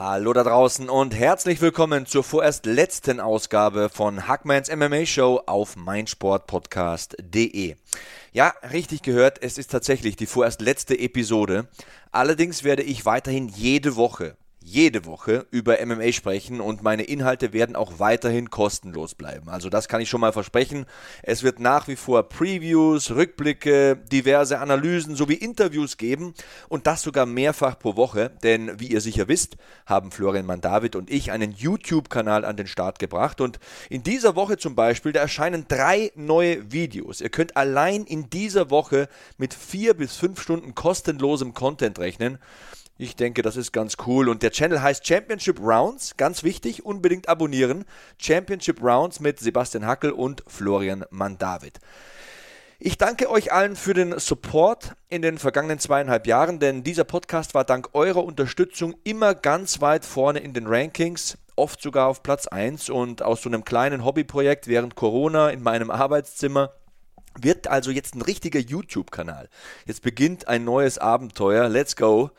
Hallo da draußen und herzlich willkommen zur vorerst letzten Ausgabe von Hackmans MMA Show auf meinsportpodcast.de. Ja, richtig gehört, es ist tatsächlich die vorerst letzte Episode. Allerdings werde ich weiterhin jede Woche jede Woche über MMA sprechen und meine Inhalte werden auch weiterhin kostenlos bleiben. Also das kann ich schon mal versprechen. Es wird nach wie vor Previews, Rückblicke, diverse Analysen sowie Interviews geben und das sogar mehrfach pro Woche, denn wie ihr sicher wisst, haben Florian Mandavid und ich einen YouTube-Kanal an den Start gebracht und in dieser Woche zum Beispiel, da erscheinen drei neue Videos. Ihr könnt allein in dieser Woche mit vier bis fünf Stunden kostenlosem Content rechnen. Ich denke, das ist ganz cool. Und der Channel heißt Championship Rounds. Ganz wichtig, unbedingt abonnieren. Championship Rounds mit Sebastian Hackel und Florian Mandavid. Ich danke euch allen für den Support in den vergangenen zweieinhalb Jahren, denn dieser Podcast war dank eurer Unterstützung immer ganz weit vorne in den Rankings, oft sogar auf Platz 1 und aus so einem kleinen Hobbyprojekt während Corona in meinem Arbeitszimmer wird also jetzt ein richtiger YouTube-Kanal. Jetzt beginnt ein neues Abenteuer. Let's go!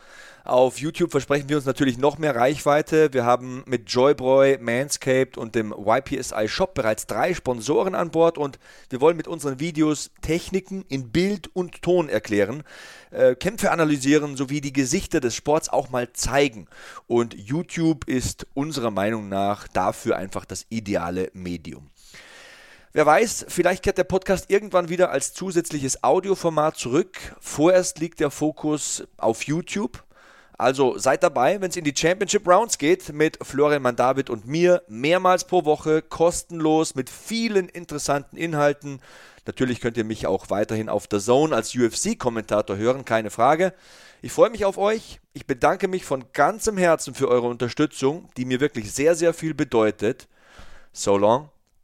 Auf YouTube versprechen wir uns natürlich noch mehr Reichweite. Wir haben mit Joybroy, Manscaped und dem YPSI Shop bereits drei Sponsoren an Bord und wir wollen mit unseren Videos Techniken in Bild und Ton erklären, äh, Kämpfe analysieren sowie die Gesichter des Sports auch mal zeigen. Und YouTube ist unserer Meinung nach dafür einfach das ideale Medium. Wer weiß, vielleicht kehrt der Podcast irgendwann wieder als zusätzliches Audioformat zurück. Vorerst liegt der Fokus auf YouTube. Also seid dabei, wenn es in die Championship Rounds geht mit Florian Mandavid und mir mehrmals pro Woche kostenlos mit vielen interessanten Inhalten. Natürlich könnt ihr mich auch weiterhin auf der Zone als UFC-Kommentator hören, keine Frage. Ich freue mich auf euch. Ich bedanke mich von ganzem Herzen für eure Unterstützung, die mir wirklich sehr, sehr viel bedeutet. So long,